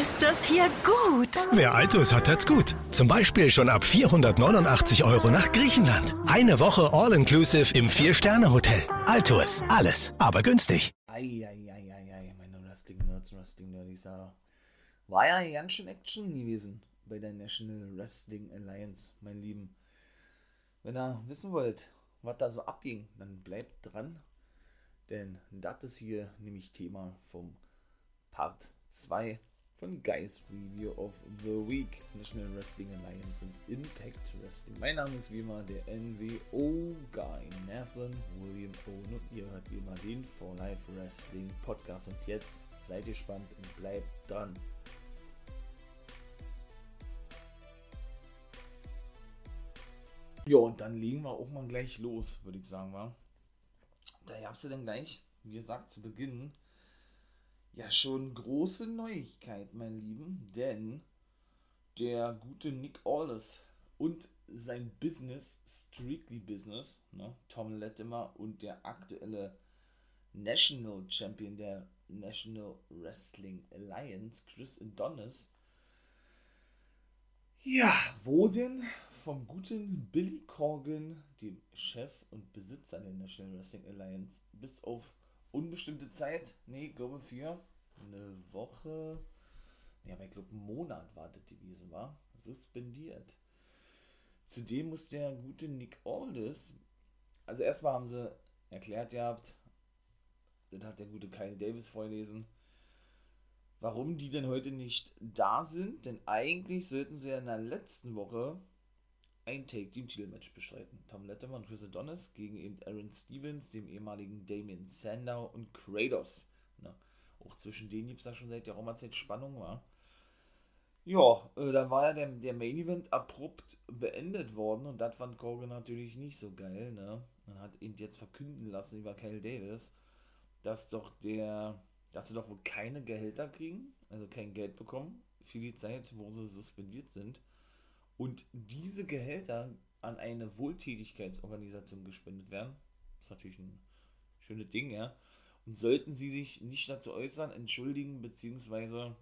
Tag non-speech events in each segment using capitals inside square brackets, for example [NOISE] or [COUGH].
Ist das hier gut? Wer Altus hat, hat's gut. Zum Beispiel schon ab 489 Euro nach Griechenland. Eine Woche All-Inclusive im Vier-Sterne-Hotel. Altus. Alles, aber günstig. Eieieiei, meine Wrestling-Nerds, Wrestling-Nerdies, ja. War ja ganz schön Action gewesen bei der National Wrestling Alliance, mein Lieben. Wenn ihr wissen wollt, was da so abging, dann bleibt dran, denn das ist hier nämlich Thema vom Part 2 von Guys Review of the Week, National Wrestling Alliance und Impact Wrestling. Mein Name ist wie immer der NWO Guy, Nathan William Owen und ihr hört wie immer den For Life Wrestling Podcast und jetzt seid gespannt und bleibt dran. Ja, und dann legen wir auch mal gleich los, würde ich sagen, wa? Da gab es ja dann gleich, wie gesagt, zu Beginn ja schon große Neuigkeit, mein Lieben, denn der gute Nick Aldis und sein Business, Strictly Business, ne, Tom Latimer und der aktuelle National Champion der National Wrestling Alliance, Chris Adonis, ja, wurden vom guten Billy Corgan, dem Chef und Besitzer der National Wrestling Alliance, bis auf unbestimmte Zeit, nee, glaube für eine Woche, nee, aber ich glaube einen Monat wartet gewesen war, suspendiert. Zudem muss der gute Nick Aldis, also erstmal haben sie erklärt gehabt, das hat der gute Kyle Davis vorgelesen, warum die denn heute nicht da sind, denn eigentlich sollten sie ja in der letzten Woche ein Take-Team-Titel-Match bestreiten. Tom Letterman und Chris Adonis gegen eben Aaron Stevens, dem ehemaligen Damien Sandow und Kratos. Na, auch zwischen denen gibt es da schon seit der Roma-Zeit Spannung, war. Ja, äh, dann war ja der, der Main Event abrupt beendet worden und das fand Corgan natürlich nicht so geil, ne? Man hat ihn jetzt verkünden lassen über Kyle Davis, dass doch der, dass sie doch wohl keine Gehälter kriegen, also kein Geld bekommen für die Zeit, wo sie suspendiert sind und diese Gehälter an eine Wohltätigkeitsorganisation gespendet werden. Ist natürlich ein schönes Ding, ja. Und sollten sie sich nicht dazu äußern, entschuldigen, beziehungsweise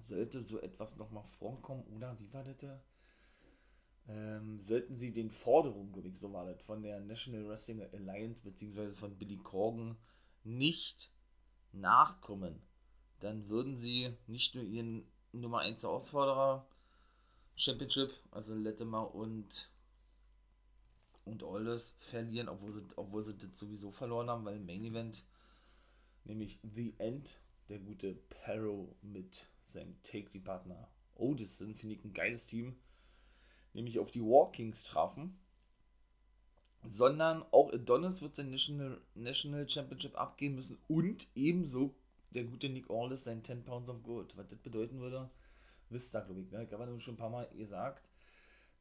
sollte so etwas nochmal vorkommen, oder wie war das? Ähm, sollten sie den Forderungen, glaube ich, so war das, von der National Wrestling Alliance, beziehungsweise von Billy Corgan nicht nachkommen, dann würden sie nicht nur ihren Nummer 1 Herausforderer Championship, also Latimer und und Aldous verlieren, obwohl sie, obwohl sie das sowieso verloren haben, weil im Main Event nämlich The End, der gute Perro mit seinem Take-Die-Partner Odison, finde ich ein geiles Team, nämlich auf die Walkings trafen, sondern auch Adonis wird sein National, National Championship abgeben müssen und ebenso der gute Nick Aldis sein 10 Pounds of Gold. Was das bedeuten würde, wisst ihr, glaube ich. Ne? Ich habe schon ein paar Mal gesagt,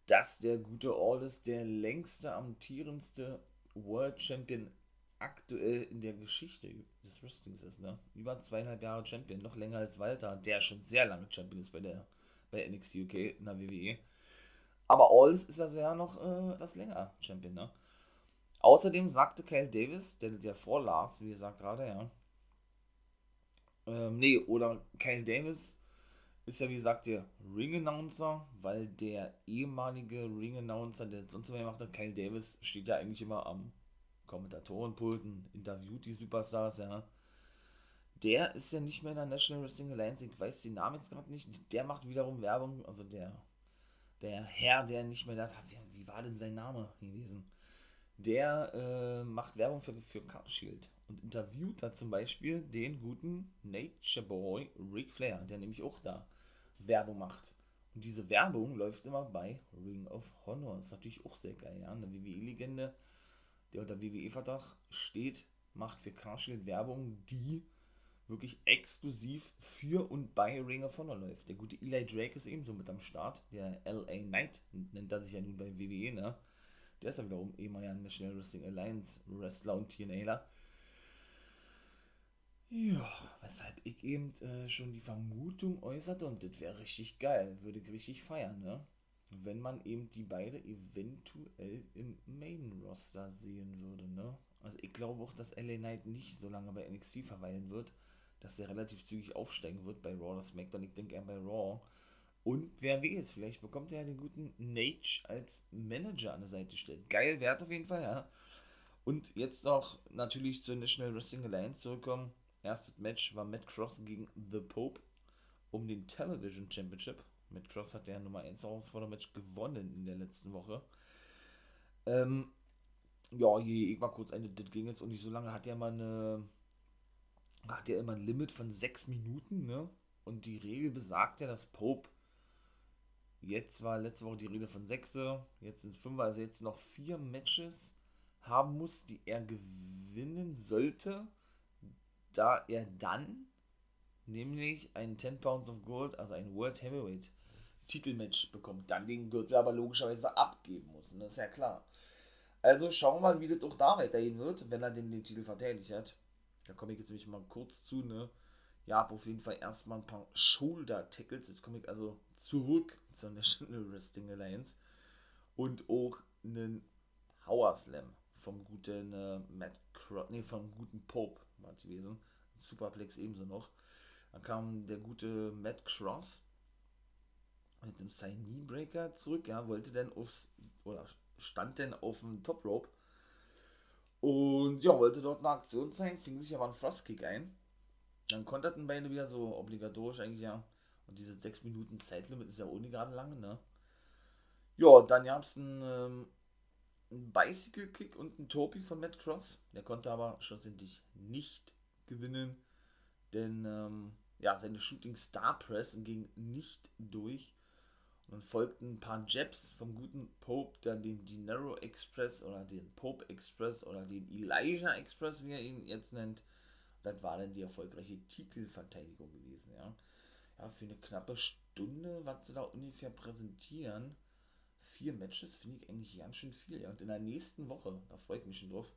dass der gute Aldis der längste, amtierendste World Champion aktuell in der Geschichte des Wrestlings ist. Ne? Über zweieinhalb Jahre Champion, noch länger als Walter, der schon sehr lange Champion ist bei der bei NXT UK in der WWE. Aber Aldis ist also ja noch äh, das länger Champion. Ne? Außerdem sagte Kyle Davis, der ja vorlas, wie gesagt gerade, ja. Ähm, nee, oder Kyle Davis ist ja wie gesagt der Ring-Announcer, weil der ehemalige Ring-Announcer, der sonst immer gemacht hat, Kyle Davis, steht ja eigentlich immer am Kommentatorenpult und interviewt die Superstars, ja. Der ist ja nicht mehr in der National Wrestling Alliance, ich weiß den Namen jetzt gerade nicht, der macht wiederum Werbung, also der, der Herr, der nicht mehr das, wie, wie war denn sein Name gewesen? Der äh, macht Werbung für, für Car Shield und interviewt da zum Beispiel den guten Nature Boy Ric Flair, der nämlich auch da Werbung macht. Und diese Werbung läuft immer bei Ring of Honor. Das ist natürlich auch sehr geil, ja. Eine WWE-Legende, der unter WWE-Vertrag steht, macht für Carshield Werbung, die wirklich exklusiv für und bei Ring of Honor läuft. Der gute Eli Drake ist ebenso mit am Start. Der LA Knight nennt er sich ja nun bei WWE, ne? Der ist ja wiederum ehemaliger National Wrestling Alliance Wrestler und TNAler. Ja, weshalb ich eben äh, schon die Vermutung äußerte, und das wäre richtig geil, würde ich richtig feiern, ne? Wenn man eben die beiden eventuell im Main-Roster sehen würde, ne? Also ich glaube auch, dass LA Knight nicht so lange bei NXT verweilen wird, dass er relativ zügig aufsteigen wird bei Raw oder SmackDown. Ich denke eher bei Raw. Und wer weiß, vielleicht bekommt er den guten Nage als Manager an der Seite gestellt. Geil, wert auf jeden Fall, ja. Und jetzt auch natürlich zur National Wrestling Alliance zurückkommen. Erstes Match war Matt Cross gegen The Pope um den Television Championship. Matt Cross hat ja Nummer 1 Herausforderer-Match gewonnen in der letzten Woche. Ähm, ja, hier, ich war kurz eine, das ging jetzt auch nicht so lange. Hat ja mal eine, hat ja immer ein Limit von 6 Minuten, ne? Und die Regel besagt ja, dass Pope jetzt war letzte Woche die Rede von 6, jetzt sind 5, also jetzt noch 4 Matches haben muss, die er gewinnen sollte, da er dann nämlich ein 10 Pounds of Gold, also ein World Heavyweight Titelmatch bekommt, dann den Gürtel aber logischerweise abgeben muss. Und das ist ja klar. Also schauen wir mal, wie das auch da weitergehen wird, wenn er den, den Titel verteidigt hat. Da komme ich jetzt nämlich mal kurz zu, ne? Ja, auf jeden Fall erstmal ein paar Shoulder Tackles. Jetzt komme ich also zurück zur National Wrestling Alliance. Und auch einen Power Slam vom guten äh, Matt Cross, nee, vom guten Pope war es gewesen. Superplex ebenso noch. Dann kam der gute Matt Cross mit dem Sign Breaker zurück, ja, wollte dann aufs, oder stand dann auf dem Top Rope und ja, wollte dort eine Aktion zeigen, fing sich aber ein Frostkick ein. Dann konterten beide wieder so obligatorisch eigentlich ja. Und diese 6 Minuten Zeitlimit ist ja ohne gerade lange, ne? Ja, dann gab es einen, ähm, einen Bicycle Kick und einen Topi von Matt Cross. Der konnte aber schlussendlich nicht gewinnen, denn ähm, ja, seine Shooting Star Press ging nicht durch. Und dann folgten ein paar Jabs vom guten Pope, dann den Dinero Express oder den Pope Express oder den Elijah Express, wie er ihn jetzt nennt. Das war dann die erfolgreiche Titelverteidigung gewesen, ja. Ja, für eine knappe Stunde, was sie da ungefähr präsentieren, vier Matches finde ich eigentlich ganz schön viel, ja. Und in der nächsten Woche, da freue ich mich schon drauf,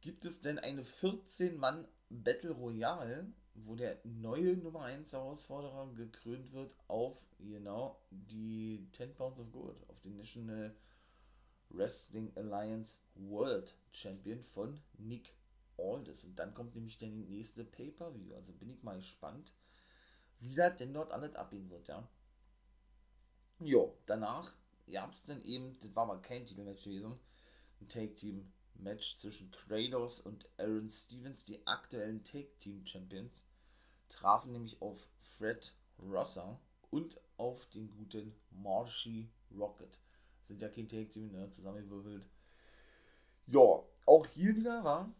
gibt es denn eine 14-Mann Battle Royale wo der neue Nummer 1 Herausforderer gekrönt wird auf, genau, die 10 Pounds of Gold, auf den National Wrestling Alliance World Champion von Nick Aldis. Und dann kommt nämlich der nächste Pay-Per-View. Also bin ich mal gespannt, wie das denn dort alles abgehen wird, ja. Jo, danach gab es dann eben, das war aber kein Titelmatch gewesen, ein Take-Team-Match zwischen Kratos und Aaron Stevens, die aktuellen Take-Team-Champions trafen nämlich auf Fred Rosser und auf den guten Marshy Rocket. Sind ja kein Take Team, ne? zusammengewürfelt. Ja, auch hier wieder war.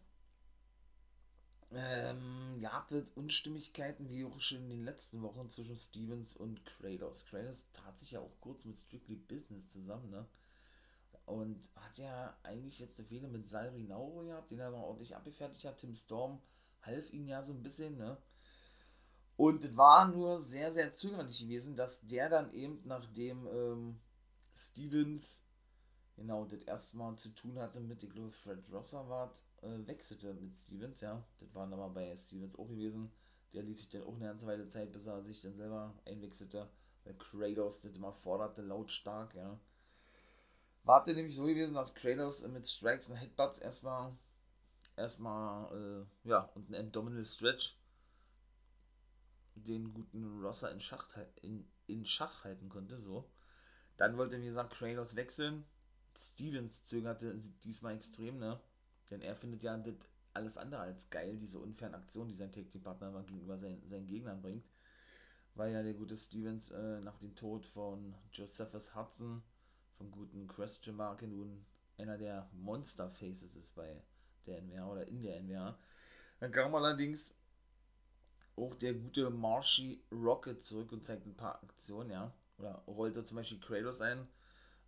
Ähm, ja, mit Unstimmigkeiten, wie auch schon in den letzten Wochen zwischen Stevens und Kratos. Kratos tat sich ja auch kurz mit Strictly Business zusammen, ne? Und hat ja eigentlich jetzt eine Fehler mit Salri Nauro gehabt, den er mal ordentlich abgefertigt hat. Tim Storm half ihm ja so ein bisschen, ne? Und es war nur sehr, sehr zögerlich gewesen, dass der dann eben, nachdem ähm, Stevens genau das erste Mal zu tun hatte mit, ich glaube, Fred Rosser war, äh, wechselte mit Stevens, ja. Das war dann mal bei Stevens auch gewesen. Der ließ sich dann auch eine ganze Weile Zeit, bis er sich dann selber einwechselte, weil Kratos das immer forderte, lautstark, ja. War nämlich so gewesen, dass Kratos mit Strikes und Headbutts erstmal erstmal, äh, ja, und ein Abdominal Stretch den guten Rosser in Schach, in, in Schach halten konnte. So. Dann wollte, wie gesagt, Kratos wechseln. Stevens zögerte diesmal extrem, ne? Denn er findet ja das alles andere als geil, diese unfairen Aktionen, die sein Tag Team Partner gegenüber seinen, seinen Gegnern bringt. Weil ja der gute Stevens äh, nach dem Tod von Josephus Hudson, vom guten Christian Marke, nun einer der Monster Faces ist bei der NWA oder in der NWA. Dann kam allerdings auch der gute Marshy Rocket zurück und zeigt ein paar Aktionen, ja. Oder rollte zum Beispiel Kratos ein,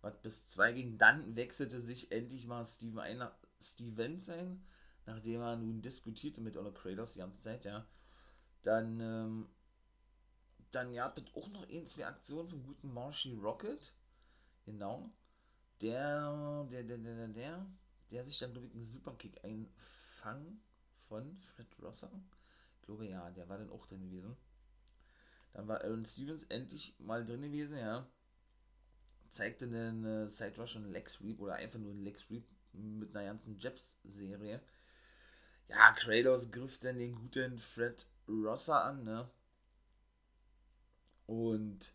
was bis 2 ging. Dann wechselte sich endlich mal Steven ein, Stevens ein, nachdem er nun diskutierte mit Ola Kratos die ganze Zeit, ja. Dann, ähm, dann ja, wird auch noch ein, zwei Aktionen vom guten Marshy Rocket. Genau. Der, der, der, der, der, der sich dann, glaube ich, einen Superkick einfangen von Fred Rosser glaube ja, der war dann auch drin gewesen. Dann war Aaron Stevens endlich mal drin gewesen, ja. Zeigte einen äh, Side Rush und Leg Sweep oder einfach nur einen Leg Sweep mit einer ganzen Jabs-Serie. Ja, Kratos griff dann den guten Fred Rossa an, ne? Und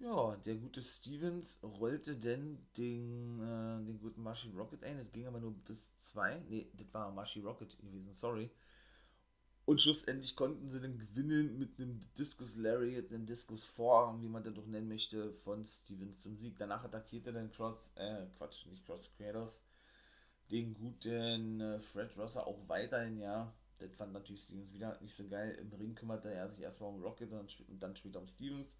ja, der gute Stevens rollte denn den, äh, den guten Mashi Rocket ein. Das ging aber nur bis zwei. Ne, das war Mashi Rocket gewesen, sorry. Und schlussendlich konnten sie dann gewinnen mit einem Discus Lariat, einem Discus Forearm, wie man das doch nennen möchte, von Stevens zum Sieg. Danach attackierte dann Cross, äh, Quatsch, nicht Cross Creators, den guten äh, Fred Rosser auch weiterhin, ja. Das fand natürlich Stevens wieder nicht so geil. Im Ring kümmerte er sich erstmal um Rocket und dann später um Stevens.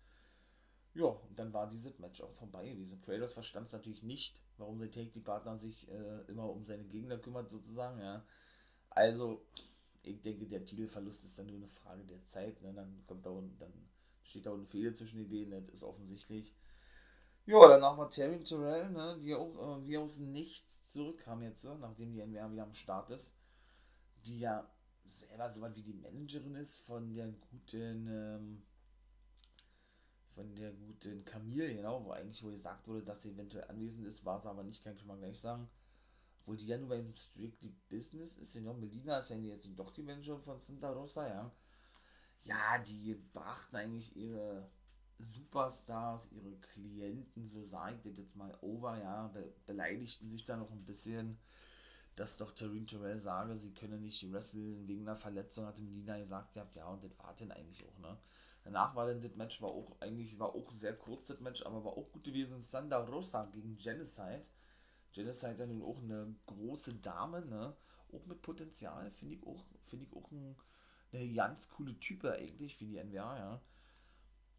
Ja, und dann war dieses Match auch vorbei gewesen. Kratos verstand es natürlich nicht, warum der Take-Die-Partner sich äh, immer um seine Gegner kümmert, sozusagen, ja. Also, ich denke, der Titelverlust ist dann nur eine Frage der Zeit, ne? Dann kommt da unten, dann steht da unten Fehler zwischen den Beinen, das ist offensichtlich. Ja, danach war Terry Terrell, ne, die auch äh, wie aus nichts zurückkam jetzt, ne, nachdem die NWA wieder am Start ist, die ja selber so was wie die Managerin ist von der guten, ähm, von der guten Camille, genau, wo eigentlich wo gesagt wurde, dass sie eventuell anwesend ist, war sie aber nicht, kann ich schon mal gleich sagen. Obwohl die ja nur beim Strictly Business ist, ja noch Melina ist ja jetzt doch die Managerin von Santa Rosa, ja. Ja, die brachten eigentlich ihre Superstars, ihre Klienten, so sage ich das jetzt mal over, ja, be beleidigten sich da noch ein bisschen, dass doch Taryn Terrell sage, sie könne nicht wresteln wegen einer Verletzung, hatte Melina gesagt, ihr habt ja, und das war denn eigentlich auch, ne? Danach war dann das Match, war auch eigentlich, war auch sehr kurz das Match, aber war auch gut gewesen. Sanda Rosa gegen Genocide. Genocide ja nun auch eine große Dame, ne? Auch mit Potenzial, finde ich auch, finde ich auch ein, eine ganz coole Type eigentlich für die NWA, ja.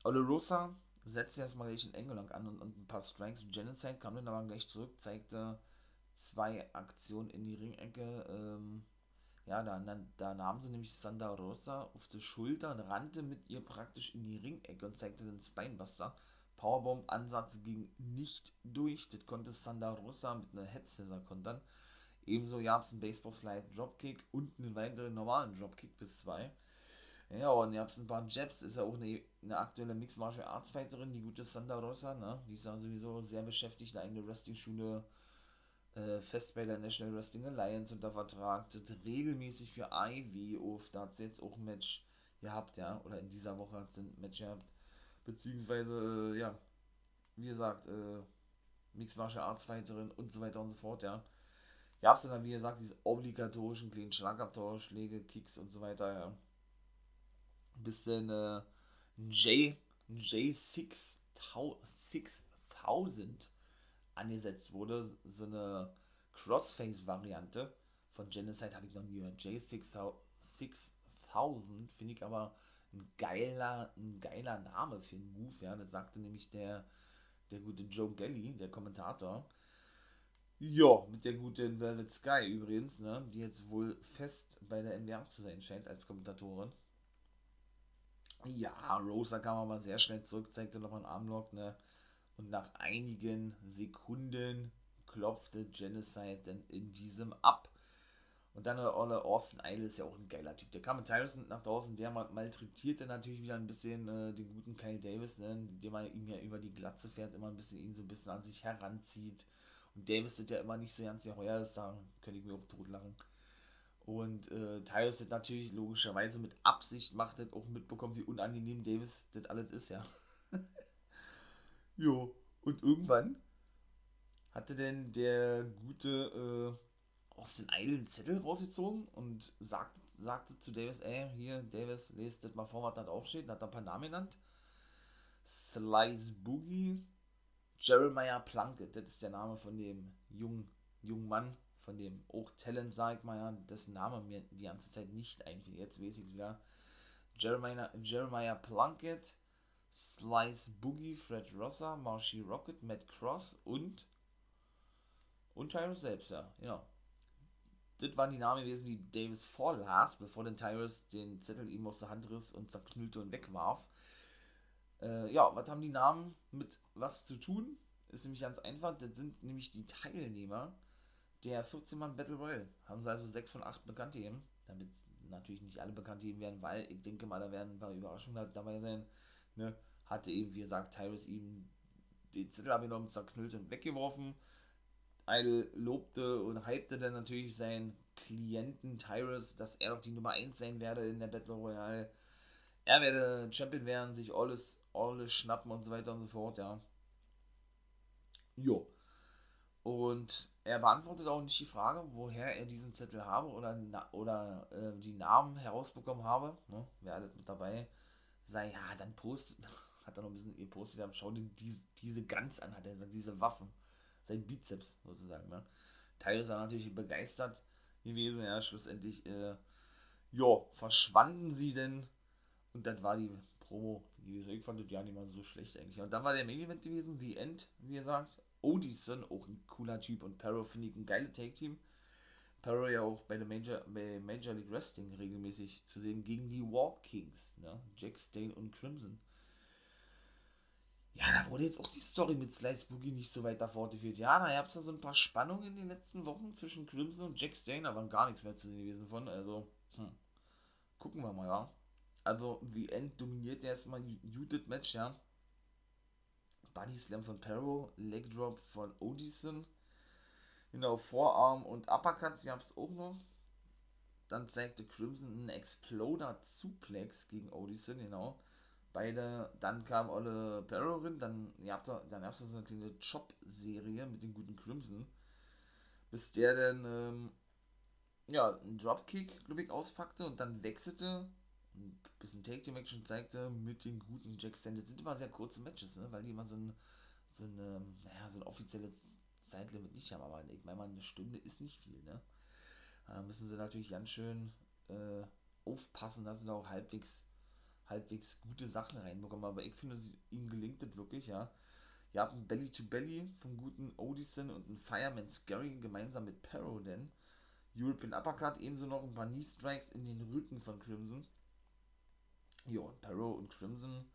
Ole Rosa setzte erstmal gleich einen Engel an und, und ein paar Strikes. Genocide kam dann aber gleich zurück, zeigte zwei Aktionen in die Ringecke. Ähm, ja, da, da nahm sie nämlich Santa Rosa auf die Schulter und rannte mit ihr praktisch in die Ringecke und zeigte den Spinebuster. Powerbomb-Ansatz ging nicht durch. Das konnte Santa Rosa mit einer Head Scissor kontern. Ebenso gab es einen Baseball-Slide Dropkick und einen weiteren normalen Dropkick bis zwei. Ja, und ihr habt ein paar Jabs, ist ja auch eine, eine aktuelle Mixed Martial Arts Fighterin, die gute Santa Rosa, ne? Die ist ja sowieso sehr beschäftigt, eine eigene Wrestling-Schule äh, fest bei der National Wrestling Alliance unter Vertrag, tritt regelmäßig für Ivy auf, da hat sie jetzt auch ein Match gehabt, ja, oder in dieser Woche hat sie ein Match gehabt, beziehungsweise, äh, ja, wie gesagt, äh, Mixed Martial Arts Fighterin und so weiter und so fort, ja. Gab es dann, wie gesagt, diese obligatorischen kleinen Schlagabtauschschläge, Kicks und so weiter, ja ein bisschen äh, J, J6 6000 angesetzt wurde. So eine Crossface-Variante von Genocide habe ich noch nie gehört. J6000 finde ich aber ein geiler, ein geiler Name für einen Move. Ja, das sagte nämlich der, der gute Joe Gelly, der Kommentator. Ja, mit der guten Velvet Sky übrigens, ne, die jetzt wohl fest bei der NWA zu sein scheint als Kommentatorin. Ja, Rosa kam aber sehr schnell zurück, zeigte noch einen Armlock, ne? Und nach einigen Sekunden klopfte Genocide dann in diesem ab. Und dann der Olle Austin Idol ist ja auch ein geiler Typ. Der kam mit Tyrus nach draußen, der malträtierte natürlich wieder ein bisschen äh, den guten Kyle Davis, ne, der mal ihm ja über die Glatze fährt, immer ein bisschen ihn so ein bisschen an sich heranzieht. Und Davis wird ja immer nicht so ganz geheuer, das sagen, könnte ich mir auch totlachen. Und äh, Tyrus hat natürlich logischerweise mit Absicht macht das auch mitbekommen, wie unangenehm Davis das alles ist, ja. [LAUGHS] jo. Und irgendwann hatte denn der gute äh, aus den Idol Zettel rausgezogen und sagte, sagte zu Davis, ey, hier, Davis, lest das mal vor, was da draufsteht. Und hat da ein paar Namen genannt. Slice Boogie, Jeremiah Plunkett, das ist der Name von dem jungen, jungen Mann, von dem auch Talent, sag ich mal, ja, dessen Name mir die ganze Zeit nicht einfiel. Jetzt weiß ich es wieder. Jeremiah, Jeremiah Plunkett, Slice Boogie, Fred Rosser, Marshy Rocket, Matt Cross und und Tyrus selbst, ja, genau. Das waren die Namen gewesen, die Davis vorlas, bevor den Tyrus den Zettel ihm aus der Hand riss und zerknüllte und wegwarf. Äh, ja, was haben die Namen mit was zu tun? Ist nämlich ganz einfach, das sind nämlich die Teilnehmer der 14-Mann Battle Royale. Haben sie also 6 von 8 bekannt gegeben. Damit natürlich nicht alle bekannt gegeben werden, weil ich denke mal, da werden ein paar Überraschungen dabei sein. Ne? Hatte eben, wie gesagt, Tyrus ihm den Zettel abgenommen, zerknüllt und weggeworfen. Idol lobte und hypte dann natürlich seinen Klienten Tyrus, dass er doch die Nummer 1 sein werde in der Battle Royale. Er werde Champion werden, sich alles, alles schnappen und so weiter und so fort, ja. Jo. Und er beantwortet auch nicht die Frage, woher er diesen Zettel habe oder, oder äh, die Namen herausbekommen habe. Ne? Wer alles mit dabei sei, ja, dann postet, [LAUGHS] hat er noch ein bisschen gepostet, schau dir diese, diese Gans an, hat er gesagt, diese Waffen, sein Bizeps sozusagen. Ne? Teil ist er natürlich begeistert gewesen, ja, schlussendlich, äh, ja, verschwanden sie denn und das war die Promo. Ich fand das ja nicht mal so schlecht eigentlich. Und dann war der Main Event gewesen, The End, wie gesagt, Odison, auch ein cooler Typ und Perro finde ich ein geiles Take-Team. Perro ja auch bei der Major, bei Major League Wrestling regelmäßig zu sehen gegen die War Kings, ne? Jack Stane und Crimson. Ja, da wurde jetzt auch die Story mit Slice Boogie nicht so weiter fortgeführt. Ja, da gab es da so ein paar Spannungen in den letzten Wochen zwischen Crimson und Jack Stane, aber gar nichts mehr zu sehen gewesen von. Also, hm. gucken wir mal, ja. Also, The End dominiert erstmal Judith Match, ja. Body Slam von Perro, Leg Drop von Odison. Genau, Vorarm und Uppercut, sie haben es auch noch. Dann zeigte Crimson einen Exploder Suplex gegen Odison, genau. Beide, dann kam Olle Perro rein, dann gab es dann so eine kleine Chop-Serie mit dem guten Crimson. Bis der dann, ähm, ja, einen Dropkick, glaube ich, auspackte und dann wechselte ein bisschen Take Team Action zeigte mit den guten Jack Stand. Das sind immer sehr kurze Matches, ne? weil die immer so ein, so, eine, naja, so ein offizielles Zeitlimit nicht haben. Aber ich meine eine Stunde ist nicht viel. Ne? Da müssen sie natürlich ganz schön äh, aufpassen, dass sie da auch halbwegs, halbwegs gute Sachen reinbekommen. Aber ich finde, ihnen gelingt das wirklich, ja. Ihr habt ein Belly to Belly vom guten Odison und ein Fireman Scary gemeinsam mit Perro, denn European Uppercut, ebenso noch ein paar Knee Strikes in den Rücken von Crimson. Ja, und Perro und Crimson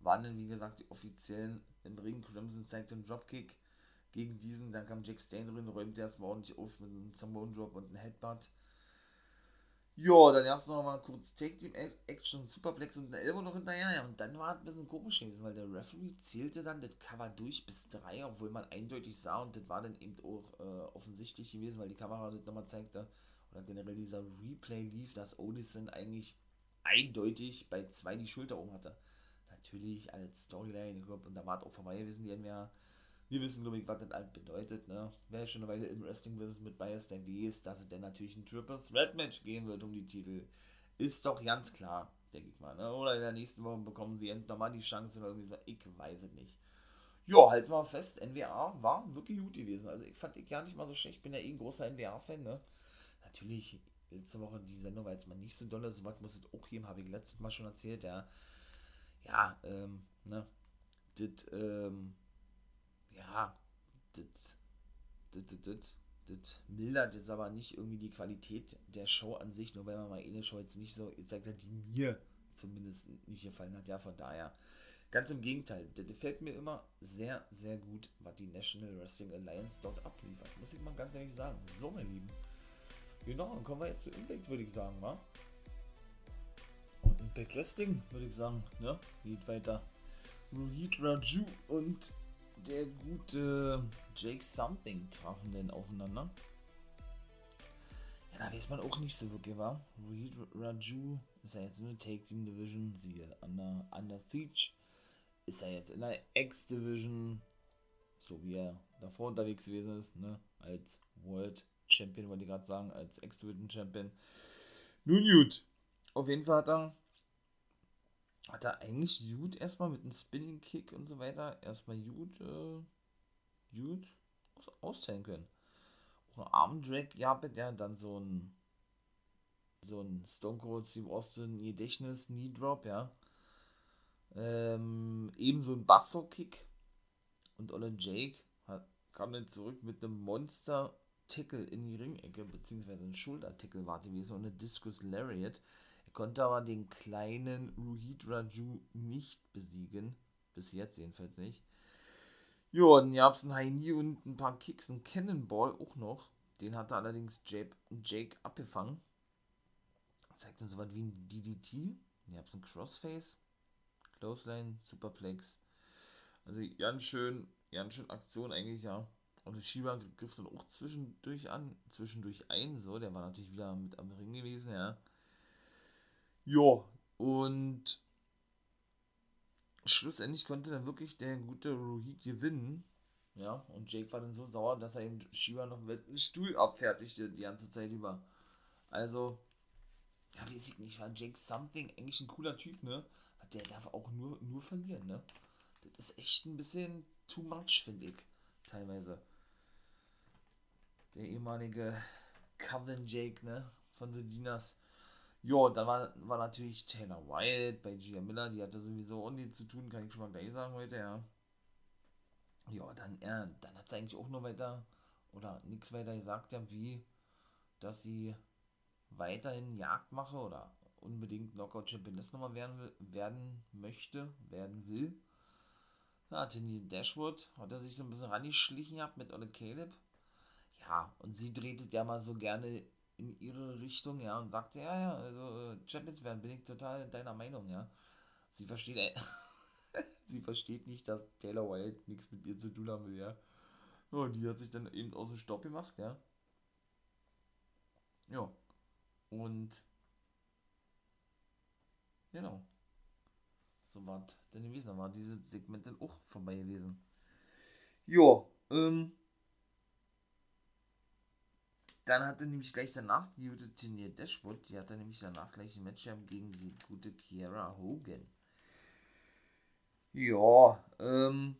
waren dann, wie gesagt, die offiziellen im Ring. Crimson zeigte einen Dropkick gegen diesen. Dann kam Jack Stain drin, räumte erstmal ordentlich auf mit einem Samoan Drop und einem Headbutt. Ja, dann gab es noch mal kurz Take Team Action, Superplex und eine Elbow noch hinterher. Ja, und dann war es ein bisschen komisch gewesen, weil der Referee zählte dann das Cover durch bis drei, obwohl man eindeutig sah und das war dann eben auch äh, offensichtlich gewesen, weil die Kamera das nochmal zeigte oder generell dieser Replay lief, dass Odison eigentlich eindeutig bei zwei die Schulter oben hatte. Natürlich als Storyline, ich glaube, und da war es auch vorbei gewesen, die wir, wir wissen, glaube ich, was das halt bedeutet, ne? Wer schon eine Weile im Wrestling-Business mit bei ist, der weiß, dass es dann natürlich ein Triple Threat Match gehen wird um die Titel. Ist doch ganz klar, denke ich mal, ne? Oder in der nächsten Woche bekommen sie endlich nochmal die Chance oder irgendwie so, ich weiß es nicht. Ja, halten wir fest, NWA war wirklich gut gewesen. Also ich fand ich gar nicht mal so schlecht, ich bin ja eh ein großer NWA-Fan, ne? Natürlich letzte Woche die Sendung war jetzt mal nicht so doll, so was muss es auch geben, habe ich letztes Mal schon erzählt, ja. Ja, ähm, ne, das, ähm, ja, das, das, das, das, mildert jetzt aber nicht irgendwie die Qualität der Show an sich, nur weil man mal eine Show jetzt nicht so gezeigt hat, die mir zumindest nicht gefallen hat, ja, von daher. Ganz im Gegenteil, das gefällt mir immer sehr, sehr gut, was die National Wrestling Alliance dort abliefert. Muss ich mal ganz ehrlich sagen. So, meine Lieben. Genau, dann kommen wir jetzt zu Impact, würde ich sagen, wa? Und Impact Wrestling, würde ich sagen, ne? Geht weiter. Rohit Raju und der gute Jake Something trafen denn aufeinander. Ja, da weiß man auch nicht so wirklich, wa? Rohit Raju ist ja jetzt in der Take Team Division, siehe Under, Under Siege. Ist er jetzt in der X-Division, so wie er davor unterwegs gewesen ist, ne? Als World Champion, wollte ich gerade sagen, als Ex-Division Champion. Nun gut. Auf jeden Fall hat er, hat er eigentlich gut erstmal mit einem Spinning Kick und so weiter erstmal gut, äh, gut austeilen können. Auch ein Armdrag, ja, der dann so ein so ein Stone Cold Steve Austin Gedächtnis Knee Drop, ja. Ähm, ebenso ein Basso Kick und Olle Jake hat, kam dann zurück mit einem Monster Tackle in die Ringecke, beziehungsweise ein Schultertackle war gewesen und eine Discus Lariat. Konnte aber den kleinen Ruhid Raju nicht besiegen. Bis jetzt jedenfalls nicht. Ja, dann gab es ein Knee und ein paar Kicks, ein Cannonball auch noch. Den hatte allerdings Jake, Jake abgefangen. Zeigt uns so was wie ein DDT. Dann gab es ein Crossface, Clothesline, Superplex. Also ganz schön, ganz schön Aktion eigentlich, ja Und Shiba griff dann auch zwischendurch an, zwischendurch ein, so, der war natürlich wieder mit am Ring gewesen, ja. Ja, und schlussendlich konnte dann wirklich der gute Rohit gewinnen. Ja, und Jake war dann so sauer, dass er ihm Shiba noch mit einem Stuhl abfertigte die ganze Zeit über. Also, ja, weiß ich nicht, war Jake Something eigentlich ein cooler Typ, ne? Der darf auch nur, nur verlieren, ne? Das ist echt ein bisschen too much, finde ich, teilweise. Der ehemalige Coven Jake, ne? Von The Dinas. Ja, dann war, war natürlich Taylor Wyatt bei Gia Miller, die hatte sowieso ordentlich zu tun, kann ich schon mal gleich sagen heute, ja. Ja, dann, äh, dann hat sie eigentlich auch nur weiter oder nichts weiter gesagt, ja, wie, dass sie weiterhin Jagd mache oder unbedingt Knockout Championess nochmal werden, werden möchte, werden will. Ja, Tini Dashwood hat er sich so ein bisschen rangeschlichen gehabt mit Ole Caleb. Ja, und sie drehte ja mal so gerne in ihre Richtung, ja, und sagte, ja, ja, also äh, Champions werden, bin ich total deiner Meinung, ja. Sie versteht, äh, [LAUGHS] sie versteht nicht, dass Taylor White nichts mit ihr zu tun haben will, ja. Und die hat sich dann eben aus dem Stopp gemacht, ja. Ja. Und genau. So war dann gewesen. Da war dieses Segment dann auch vorbei gewesen. Ja, ähm, dann hatte nämlich gleich danach die gute Tenia Dashwood, die hatte nämlich danach gleich ein Match gegen die gute Kiara Hogan. Ja, ähm.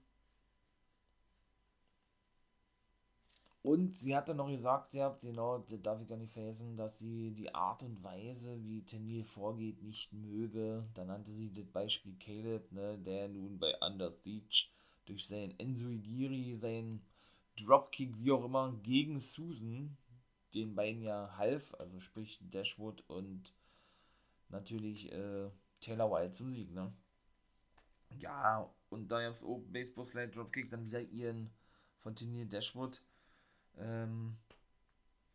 Und sie hat dann noch gesagt, ja, genau, das darf ich gar nicht vergessen, dass sie die Art und Weise, wie Tenil vorgeht, nicht möge. Dann nannte sie das Beispiel Caleb, ne, der nun bei Under Siege durch seinen Ensuigiri, seinen Dropkick, wie auch immer, gegen Susan, den beiden ja half, also sprich Dashwood und natürlich äh, Taylor Wilde zum Sieg, ne? Ja, und da gab es auch Baseball Slide Dropkick, dann wieder ihren von Tini Dashwood. Ähm,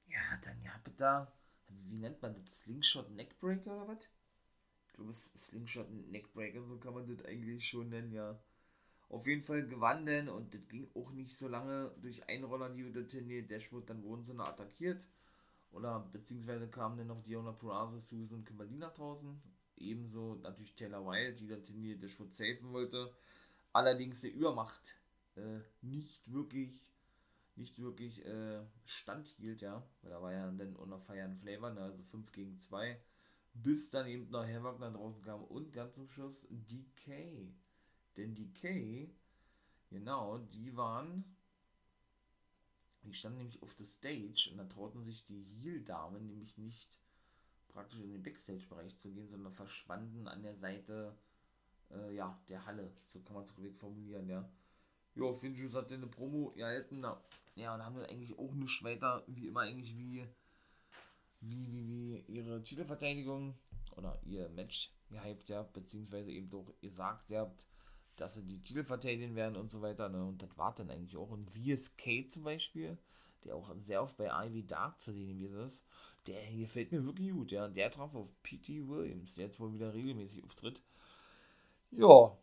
ja, dann ja, da, wie nennt man das? Slingshot Neckbreaker oder was? Ich glaube, es ist Slingshot Neckbreaker, so kann man das eigentlich schon nennen, ja. Auf jeden Fall gewann denn und das ging auch nicht so lange durch Einroller, die über Tini Dashwood, dann wurden sie noch attackiert. Oder beziehungsweise kamen dann noch Diona Purazo, Susan Kimberly nach draußen. Ebenso natürlich Taylor Wilde, die dann Tini Dashwood safen wollte. Allerdings der Übermacht äh, nicht wirklich nicht wirklich äh, standhielt, ja. Da war ja dann unter and Flavor, ne, also 5 gegen 2. Bis dann eben noch Havoc dann draußen kam und ganz zum Schluss DK. Denn DK, genau, die waren, die standen nämlich auf der Stage und da trauten sich die Heel-Damen nämlich nicht praktisch in den Backstage-Bereich zu gehen, sondern verschwanden an der Seite äh, ja, der Halle. So kann man es korrekt formulieren, ja. Ja, Finjus hat eine Promo gehalten, na, ja, und haben dann eigentlich auch nichts weiter, wie immer eigentlich wie, wie, wie, wie ihre Titelverteidigung oder ihr Match gehypt habt, beziehungsweise eben doch gesagt habt, dass sie die Titel verteidigen werden und so weiter, ne? Und das war dann eigentlich auch. Und VSK zum Beispiel, der auch sehr oft bei Ivy Dark zu sehen gewesen ist, der hier fällt mir wirklich gut, ja. Der traf auf P.T. Williams, der jetzt wohl wieder regelmäßig auftritt. Ja,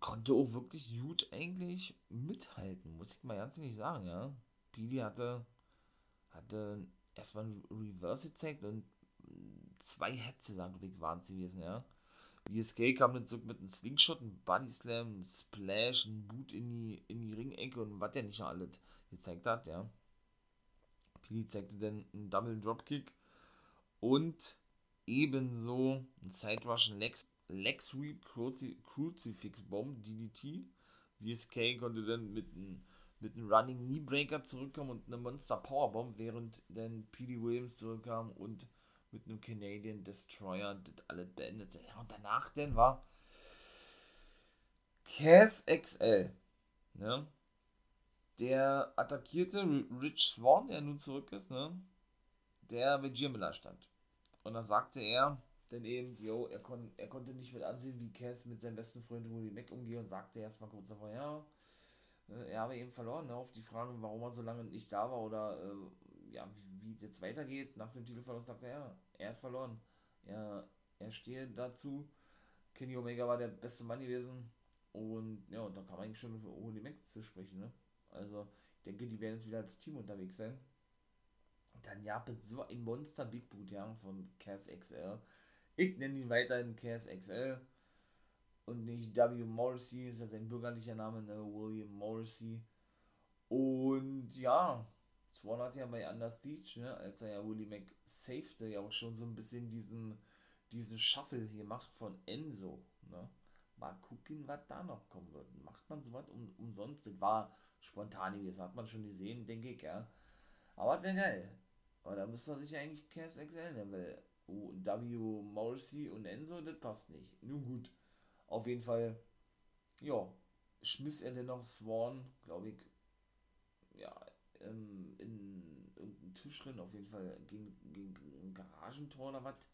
konnte auch wirklich gut eigentlich mithalten, muss ich mal ganz ehrlich sagen, ja. Pili hatte, hatte erstmal ein Reverse gezeigt und zwei Hetze, glaube ich, waren es gewesen, ja. BSK kam dann zurück mit einem Slingshot, einem Body Slam, einem Splash, einem Boot in die, in die Ringecke und was der nicht alles gezeigt hat, ja. Pili zeigte dann einen Double Dropkick und ebenso einen Side Russian Legs Leg Sweep Cruci Crucifix Bomb DDT. VSK konnte dann mit einem mit einem Running Knee Breaker zurückkommen und einer Monster Powerbomb, während dann PD Williams zurückkam und mit einem Canadian Destroyer das alles beendete. Ja, und danach dann war Cass XL. Ne? Der attackierte Rich Swan, der nun zurück ist, ne? Der bei Jimilla stand. Und dann sagte er, denn eben, jo, er, kon, er konnte nicht mit ansehen, wie Cass mit seinem besten Freund Willie Mac umgeht und sagte erstmal kurz davor, ja, äh, er habe eben verloren, ne, auf die Frage, warum er so lange nicht da war oder äh, ja, wie, es jetzt weitergeht. Nach dem Titelverlust sagte er, ja, er hat verloren. Er, er stehe dazu. Kenny Omega war der beste Mann gewesen. Und ja, da kam eigentlich schon über Willie Mac zu sprechen, ne? Also, ich denke, die werden jetzt wieder als Team unterwegs sein. Dann ja, so ein Monster Big Boot, ja, von Cass. Ich nenne ihn weiterhin Cass und nicht W. Morrissey, ist ja sein bürgerlicher Name, ne? William Morrissey. Und ja, Swan hat ja bei Under Siege, ne, als er ja Willie Mac safete, ja auch schon so ein bisschen diesen, diesen Shuffle hier macht von Enzo. Ne? Mal gucken, was da noch kommen wird. Macht man sowas um, umsonst? Das war spontan, das hat man schon gesehen, denke ich, ja. Aber das wäre geil. Aber da müsste sich eigentlich Cass XL nennen, weil oh, W. Morrissey und Enzo, das passt nicht. Nun gut. Auf jeden Fall, ja, schmiss er dennoch Swan, glaube ich, ja, ähm, in irgendeinen Tisch drin, auf jeden Fall gegen, gegen ein Garagentor oder was.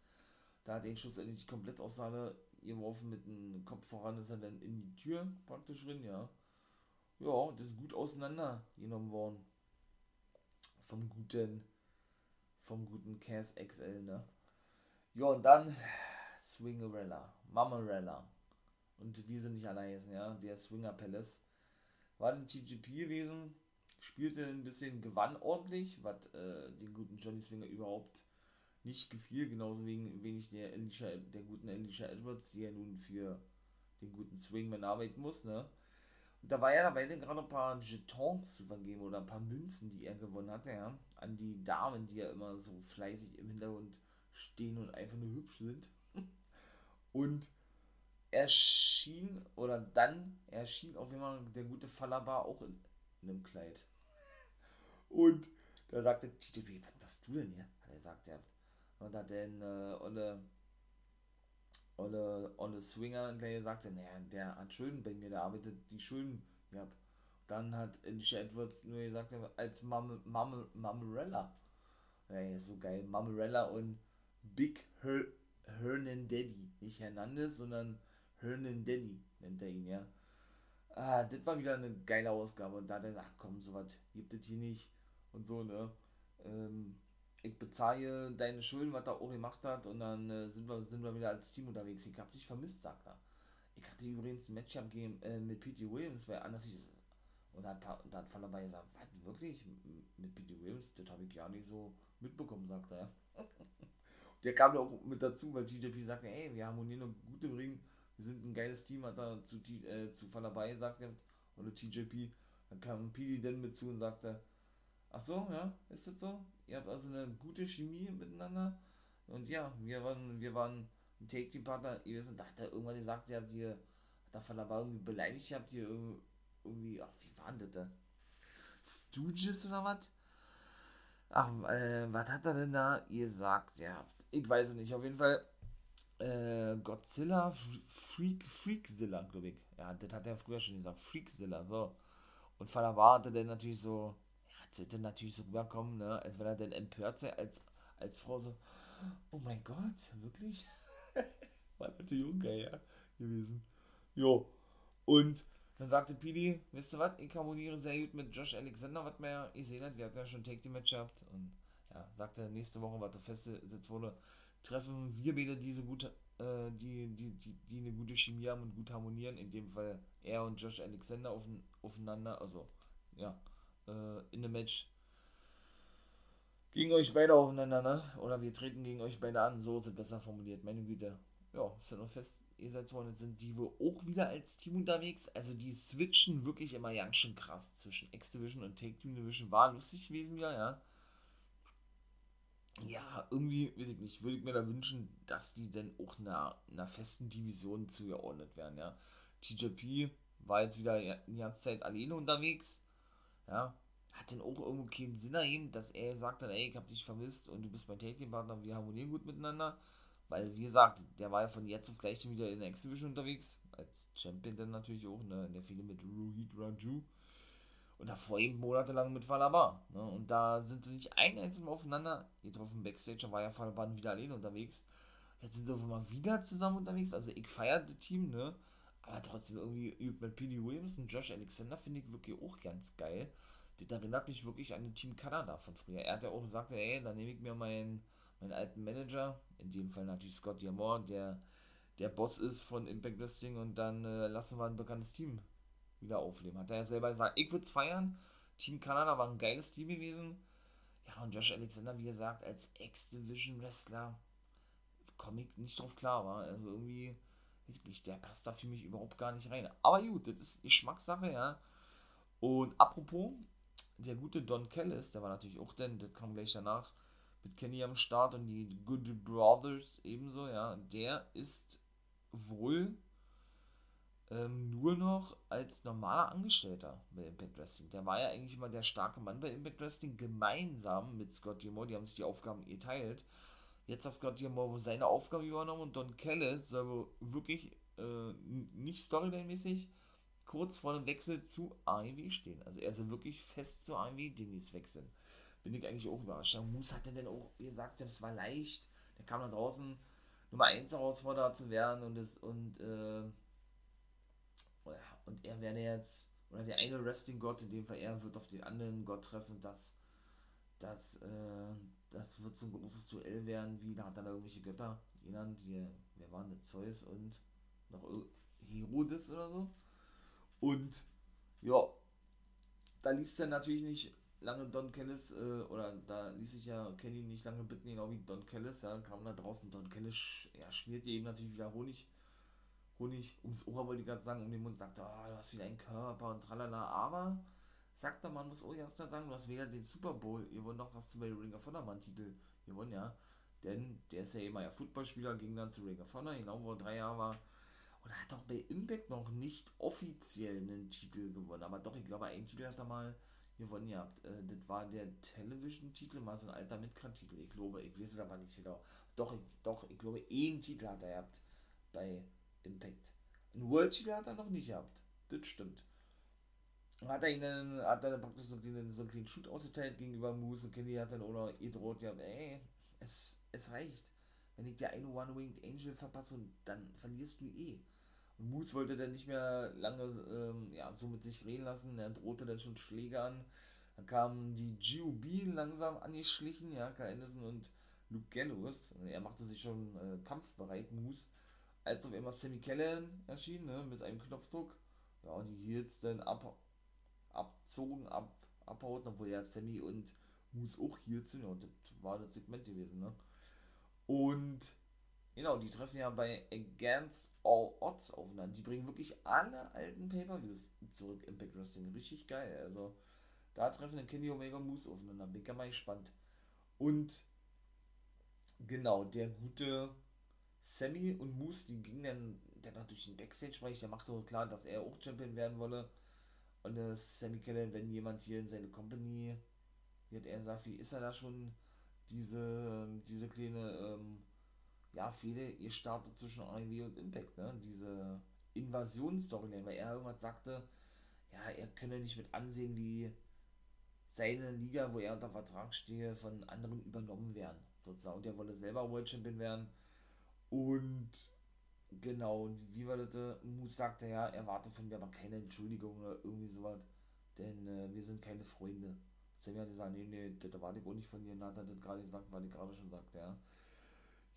Da hat er den Schuss endlich komplett aus seiner geworfen mit dem Kopf voran, ist er dann in die Tür praktisch drin, ja. Ja, das ist gut auseinandergenommen worden. Vom guten, vom guten Cass XL, ne. Ja, und dann Swingerella, Mamarella. Und wir sind nicht allein, ja. Der Swinger Palace war den TGP gewesen, spielte ein bisschen, gewann ordentlich, was äh, den guten Johnny Swinger überhaupt nicht gefiel, genauso wegen wenig der, Alicia, der guten Alicia Edwards, die ja nun für den guten Swingman arbeiten muss, ne? Und da war ja dabei gerade ein paar Jetons zu vergeben oder ein paar Münzen, die er gewonnen hatte, ja, an die Damen, die ja immer so fleißig im Hintergrund stehen und einfach nur hübsch sind. [LAUGHS] und erschien, oder dann erschien auf jeden Fall der gute Falabar auch in, in einem Kleid. Und da sagte TTP, was machst du denn hier? Hat er gesagt, ja. Und hat dann äh, Olle, Olle, Olle Swinger gesagt, naja, der hat Schulden bei mir, der arbeitet die Schulden Ja. Dann hat Alicia Edwards nur gesagt, als Mam Mam. Ja, so geil. Mamarella und Big Her Hernan Daddy. Nicht Hernandez, sondern Hernan Daddy nennt er ihn, ja. Ah, das war wieder eine geile Ausgabe. Und da hat er gesagt, komm, sowas gibt es hier nicht und so, ne? Ähm, ich bezahle deine Schulden, was er auch gemacht hat, und dann äh, sind, wir, sind wir wieder als Team unterwegs. Ich hab dich vermisst, sagt er. Ich hatte übrigens ein Matchup game äh, mit P.T. Williams, weil anders ist. Und da hat, da hat Fall dabei gesagt, was, wirklich? Mit P.T. Williams? Das habe ich gar nicht so mitbekommen, sagt er. [LAUGHS] Der kam auch mit dazu, weil TJP sagte, ey, wir harmonieren gut im Ring, wir sind ein geiles Team, hat er zu, äh, zu dabei gesagt, oder TJP. Dann kam P.D. dann mit zu und sagte, Ach so, ja, ist das so? Ihr habt also eine gute Chemie miteinander. Und ja, wir waren, wir waren ein Take-Team-Partner. Ihr wisst, da hat er irgendwann gesagt, ihr habt ihr, davon aber irgendwie beleidigt, ihr habt ihr irgendwie, ach, wie waren das da? Stooges oder was? Ach, äh, was hat er denn da gesagt? Ja, ich weiß es nicht. Auf jeden Fall, äh, Godzilla, Freak, Freakzilla, glaube ich. Ja, das hat er früher schon gesagt. Freakzilla, so. Und Falaba hatte dann natürlich so, sollte natürlich so rüberkommen, ne? als wenn er dann empört sei, als, als Frau so, oh mein Gott, wirklich? [LAUGHS] War natürlich ungeil, ja, gewesen. Jo. Und dann sagte Pidi, wisst ihr was, ich harmoniere sehr gut mit Josh Alexander, was wir gesehen hat, wir hatten ja schon Take Team Match gehabt und ja, sagte nächste Woche, was der festgesetzt wurde, treffen wir beide diese gute, äh, die, die, die, die eine gute Chemie haben und gut harmonieren, in dem Fall er und Josh Alexander auf, aufeinander, also ja, äh, in einem Match gegen euch beide aufeinander, ne? Oder wir treten gegen euch beide an, so ist es besser formuliert, meine Güte. Ja, ist ja noch fest, ihr seid zwar jetzt sind die wohl auch wieder als Team unterwegs, also die switchen wirklich immer ganz schön krass zwischen X-Division und Take-Team Division, war lustig gewesen wieder, ja. Ja, irgendwie, weiß ich nicht, würde ich mir da wünschen, dass die dann auch einer, einer festen Division zugeordnet werden, ja. TJP war jetzt wieder die ganze Zeit alleine unterwegs, ja, hat denn auch irgendwo keinen Sinn ergeben, dass er sagt dann, ey, ich hab dich vermisst und du bist mein Take-Team-Partner, wir harmonieren gut miteinander. Weil, wie gesagt, der war ja von jetzt auf gleich wieder in der X-Division unterwegs, als Champion dann natürlich auch, ne, in der viele mit Rohit Raju. Und davor eben monatelang mit Falaba. Ne? Und da sind sie nicht ein einziges Mal aufeinander getroffen. Backstage, war ja Falaba wieder alleine unterwegs. Jetzt sind sie auf einmal wieder zusammen unterwegs. Also ich feiere das Team, ne? Aber trotzdem irgendwie mit P.D. Williams und Josh Alexander finde ich wirklich auch ganz geil. Das erinnert mich wirklich an den Team Kanada von früher. Er hat ja auch gesagt, ey, dann nehme ich mir meinen, meinen alten Manager, in dem Fall natürlich Scott Diamore, der der Boss ist von Impact Wrestling und dann äh, lassen wir ein bekanntes Team wieder aufleben. Hat er ja selber gesagt, ich würde es feiern. Team Kanada war ein geiles Team gewesen. Ja, und Josh Alexander, wie gesagt, als X-Division-Wrestler komme ich nicht drauf klar, war. Also irgendwie, der passt da für mich überhaupt gar nicht rein. Aber gut, das ist Geschmackssache, ja. Und apropos, der gute Don Kellis, der war natürlich auch denn, das kam gleich danach, mit Kenny am Start und die Good Brothers ebenso, ja, der ist wohl ähm, nur noch als normaler Angestellter bei Impact Wrestling. Der war ja eigentlich immer der starke Mann bei Impact Wrestling, gemeinsam mit Scott Gilmore, die haben sich die Aufgaben geteilt. Jetzt hat Scott Gilmore seine Aufgabe übernommen und Don Callis soll wirklich äh, nicht storyline-mäßig kurz vor dem Wechsel zu AEW stehen. Also er soll wirklich fest zu AEW demnächst wechseln. Bin ich eigentlich auch überrascht. Ja, Moose hat denn auch gesagt, das war leicht. Der kam da draußen Nummer 1 Herausforderer zu werden und das und äh, und er werde jetzt, oder der eine Wrestling-Gott, in dem Fall er wird auf den anderen Gott treffen, dass das, äh, das wird so ein großes Duell werden, wie da hat er da irgendwelche Götter genannt, die, wer waren das, Zeus und noch Herodes oder so. Und ja, da liest er natürlich nicht lange Don Kellis, äh, oder da ließ sich ja Kenny nicht lange bitten, genau wie Don Kellis, ja, kam da draußen, Don Kellis, ja, schmiert ihm natürlich wieder Honig Honig ums Ohr, wollte ich gerade sagen, um den Mund, sagt, oh, du hast wieder einen Körper und tralala, aber sagt Mann, muss auch erst sagen, du hast weder den Super Bowl, wollt noch was bei Ring of Honor Titel gewonnen, ja, denn der ist ja immer ja Footballspieler, ging dann zu Ring of Honor, genau wo er drei Jahre war, und er hat auch bei Impact noch nicht offiziell einen Titel gewonnen, aber doch, ich glaube, einen Titel hat er mal gewonnen gehabt. Äh, das war der Television-Titel, mal so ein alter Midcard-Titel, ich glaube, ich weiß es aber nicht genau. Doch, ich, doch, ich glaube, einen Titel hat er gehabt bei Impact. Ein World Titel hat er noch nicht gehabt. Das stimmt. Hat er ihnen, hat er dann praktisch so einen, so einen kleinen Shoot ausgeteilt gegenüber Moose und Kenny hat dann oder ihr droht ja, ey, es, es reicht. Wenn ich dir eine One-Winged Angel verpasse, dann verlierst du eh. Und Moose wollte dann nicht mehr lange ähm, ja, so mit sich reden lassen. Er drohte dann schon Schläge an. Dann kamen die GOB langsam angeschlichen, ja, Kai Anderson und Luke Gallows. Er machte sich schon äh, kampfbereit, Moose als auf einmal Sammy Kellen erschien, ne, mit einem Knopfdruck. Ja, die Heels dann ab, abzogen, ab, abhauten, obwohl ja Sammy und Moose auch Heels sind. Ja, das war das Segment gewesen, ne. Und genau, die treffen ja bei Against All Odds aufeinander. Die bringen wirklich alle alten Pay-Per-Views zurück, Impact Wrestling. Richtig geil. Also, da treffen dann Kenny Omega und Moose aufeinander. Bin ich mal gespannt. Und genau, der gute Sammy und Moose, die gingen dann, der natürlich den Backstage-Bereich, der machte klar, dass er auch Champion werden wolle. Und äh, Sammy Kellen, wenn jemand hier in seine Company, wie hat er gesagt, wie ist er da schon, diese, diese kleine, ähm, ja, Fehde gestartet zwischen AEW und Impact, ne? Diese Invasionsstoryline, weil er irgendwas sagte, ja, er könne nicht mit ansehen, wie seine Liga, wo er unter Vertrag stehe, von anderen übernommen werden, sozusagen. Und er wolle selber World Champion werden und genau, wie war das? Äh, sagte ja, er warte von mir aber keine Entschuldigung oder irgendwie sowas, denn äh, wir sind keine Freunde. Sammy hat gesagt, nee, nee, das erwarte ich auch nicht von dir. Und hat er das gerade gesagt, weil ich gerade schon sagte, ja.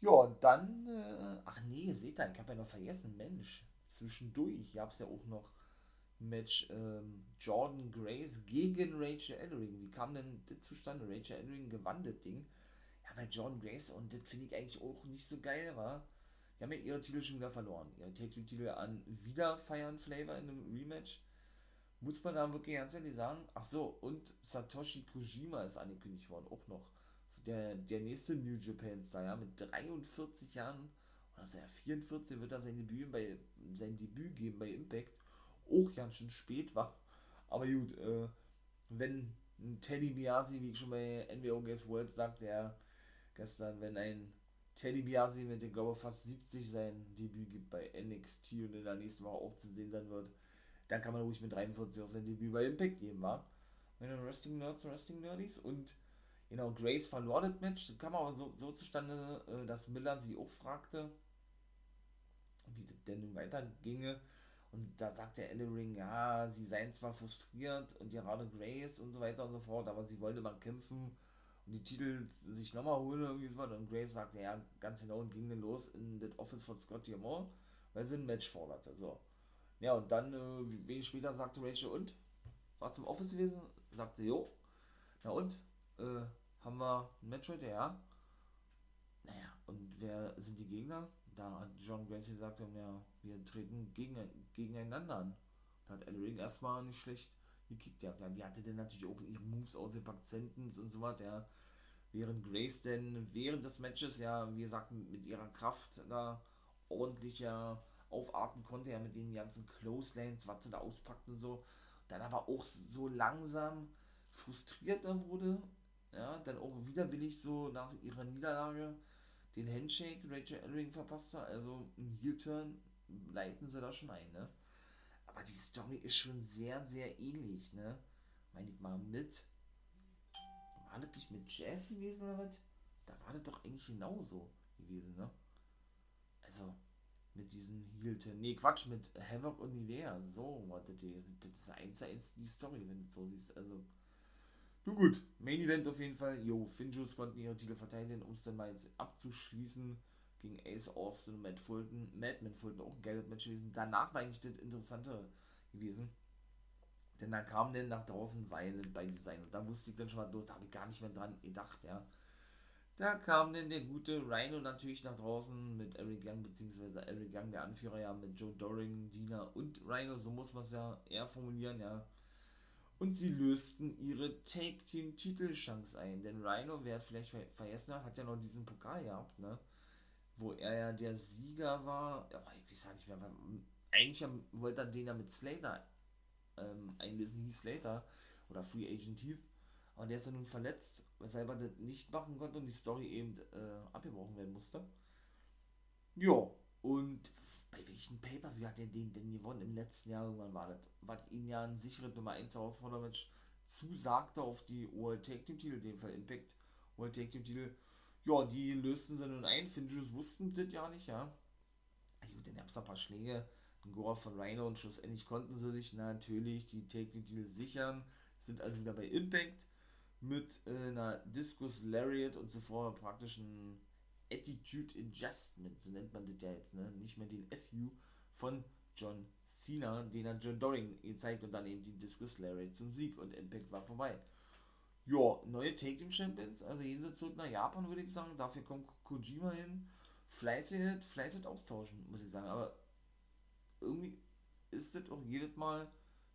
Ja, und dann, äh, ach nee, seht ihr, ich habe ja noch vergessen, Mensch, zwischendurch gab es ja auch noch Match ähm, Jordan Grace gegen Rachel Ellering. Wie kam denn das zustande? Rachel Ellering gewann das Ding bei John Grace und das finde ich eigentlich auch nicht so geil, war. Die haben ja ihre Titel schon wieder verloren. Ihre Take-Titel an wieder feiern Flavor in einem Rematch. Muss man da wirklich ganz ehrlich sagen. Ach so, und Satoshi Kojima ist angekündigt worden, auch noch. Der, der nächste New Japan Star, ja, mit 43 Jahren, oder ja, 44 wird er sein Debüt, bei, sein Debüt geben bei Impact. Auch ganz schön spät war. Aber gut, äh, wenn Teddy Biasi, wie ich schon bei NWO Guess World sagt, der gestern, wenn ein Teddy Biasi mit, ich glaube, fast 70 sein Debüt gibt bei NXT und in der nächsten Woche auch zu sehen sein wird, dann kann man ruhig mit 43 auch sein Debüt bei Impact geben, wa? Meine Wrestling Nerds, Wrestling Nerdies und genau, Grace verlor das Match, das kam aber so, so zustande, äh, dass Miller sie auch fragte, wie das denn nun weiterginge. Und da sagte Ellering, ja, sie seien zwar frustriert und gerade Grace und so weiter und so fort, aber sie wollte mal kämpfen und die Titel sich nochmal holen irgendwie so Und Grace sagte, ja, ganz genau und ging dann los in das Office von Scott Diamond, weil sie ein Match forderte. So. Ja, und dann, äh, wenig später sagte Rachel, und? Warst du im Office gewesen? Sagte, jo. Na und? Äh, haben wir ein Match heute? Ja. Naja, und wer sind die Gegner? Da hat John Gracie gesagt, ja, wir treten gegen, gegeneinander an. Da hat Ellering erstmal nicht schlecht gekickt. Ja, die hatte dann natürlich auch ihre Moves ausgepackt, Sentence und so was, ja. Während Grace denn während des Matches, ja, wie gesagt, mit ihrer Kraft da ordentlich ja aufatmen konnte, ja, mit den ganzen Clotheslines, was sie da auspackt und so. Dann aber auch so langsam frustrierter wurde, ja, dann auch widerwillig so nach ihrer Niederlage den Handshake Rachel Ellering verpasst hat, also ein Heel-Turn leiten sie da schon ein, ne? Aber die Story ist schon sehr, sehr ähnlich, ne? Meine ich mal mit. War das nicht mit Jazz gewesen oder was? Da war das doch eigentlich genauso gewesen, ne? Also, mit diesen Heel-Turn. Nee, Quatsch, mit Havoc und Nivea. So, was das ist. Das ist eins zu eins die Story, wenn du so siehst. Also, nun gut, Main Event auf jeden Fall. Jo, Finjus konnten ihre Titel verteidigen, um es dann mal abzuschließen gegen Ace Austin und Matt Fulton. Matt, Matt Fulton auch ein geiles Match gewesen. Danach war eigentlich das Interessante gewesen. Denn da kam dann nach draußen Violent bei Design. Und da wusste ich dann schon mal los, da habe ich gar nicht mehr dran gedacht, ja. Da kam dann der gute Rhino natürlich nach draußen mit Eric Young, beziehungsweise Eric Young, der Anführer, ja, mit Joe Doring, Dina und Rhino, so muss man es ja eher formulieren, ja und sie lösten ihre Take Team Titelchance ein. Denn Rhino, wer vielleicht vergessen hat, hat ja noch diesen Pokal gehabt, ne? Wo er ja der Sieger war. Oh, ich weiß nicht mehr. Eigentlich wollte er den ja mit Slater ähm, einlösen, hieß Slater. Oder Free Agent hieß. Aber der ist ja nun verletzt, weshalb er das nicht machen konnte und die Story eben äh, abgebrochen werden musste. Ja, und bei welchem Pay-Per-View hat er den denn gewonnen? Im letzten Jahr irgendwann war das. Was ihm ja ein sicheres Nummer 1 Herausforderungsmatch zusagte auf die World Tag Team Titel, in dem Fall Impact World Tag Team Titel. Ja, die lösten sie nun ein. Finjus wussten das ja nicht, ja. Gut, dann gab es ein paar Schläge. Ein Gore von Rhino und schlussendlich konnten sie sich natürlich die Team Titel sichern. Sind also wieder bei Impact mit äh, einer Discus Lariat und zuvor praktisch ein Attitude Adjustment, so nennt man das ja jetzt, ne? Nicht mehr den FU von John Cena, den hat John Doring gezeigt und dann eben die Discus Lariat zum Sieg und Impact war vorbei. Ja, neue Take Team Champions, also jeder zurück nach Japan, würde ich sagen. Dafür kommt Kojima hin. Fleißig, fleißig austauschen, muss ich sagen. Aber irgendwie ist das auch jedes Mal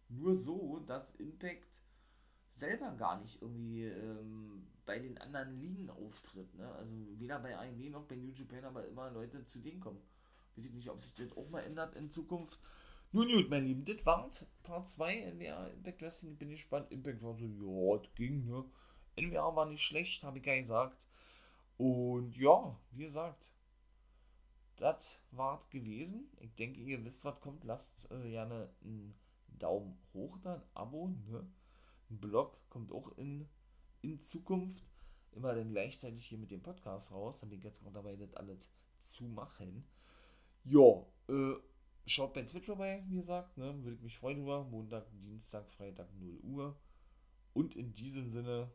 nur so, dass Impact selber gar nicht irgendwie ähm, bei den anderen Ligen auftritt. Ne? Also weder bei AMW noch bei New Japan, aber immer Leute zu denen kommen. Weiß ich nicht, ob sich das auch mal ändert in Zukunft. Nun gut, mein Lieben, das war Part 2 in der Impact Wrestling. Bin ich gespannt. Impact war so, ja, das ging, ne? NWA war nicht schlecht, habe ich gar gesagt. Und ja, wie gesagt, das war gewesen. Ich denke, ihr wisst, was kommt. Lasst äh, gerne einen Daumen hoch da, ein Abo, ne? Ein Blog kommt auch in, in Zukunft. Immer dann gleichzeitig hier mit dem Podcast raus. Dann bin ich jetzt gerade dabei, das alles zu machen. Ja, äh, schaut bei Twitch vorbei, wie gesagt. Ne? Würde ich mich freuen über. Montag, Dienstag, Freitag 0 Uhr. Und in diesem Sinne,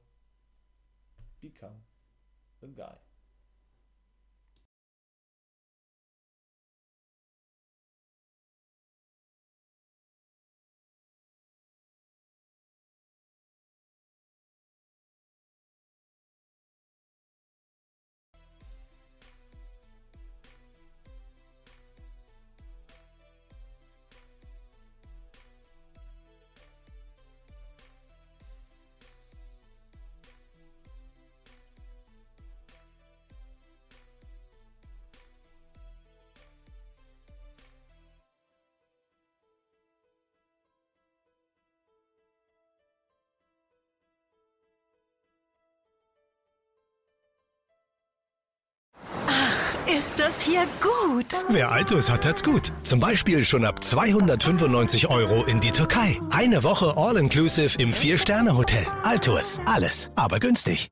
become a guy. Ist das hier gut? Wer Altus hat, hat's gut. Zum Beispiel schon ab 295 Euro in die Türkei. Eine Woche All-Inclusive im Vier-Sterne-Hotel. Altus. Alles, aber günstig.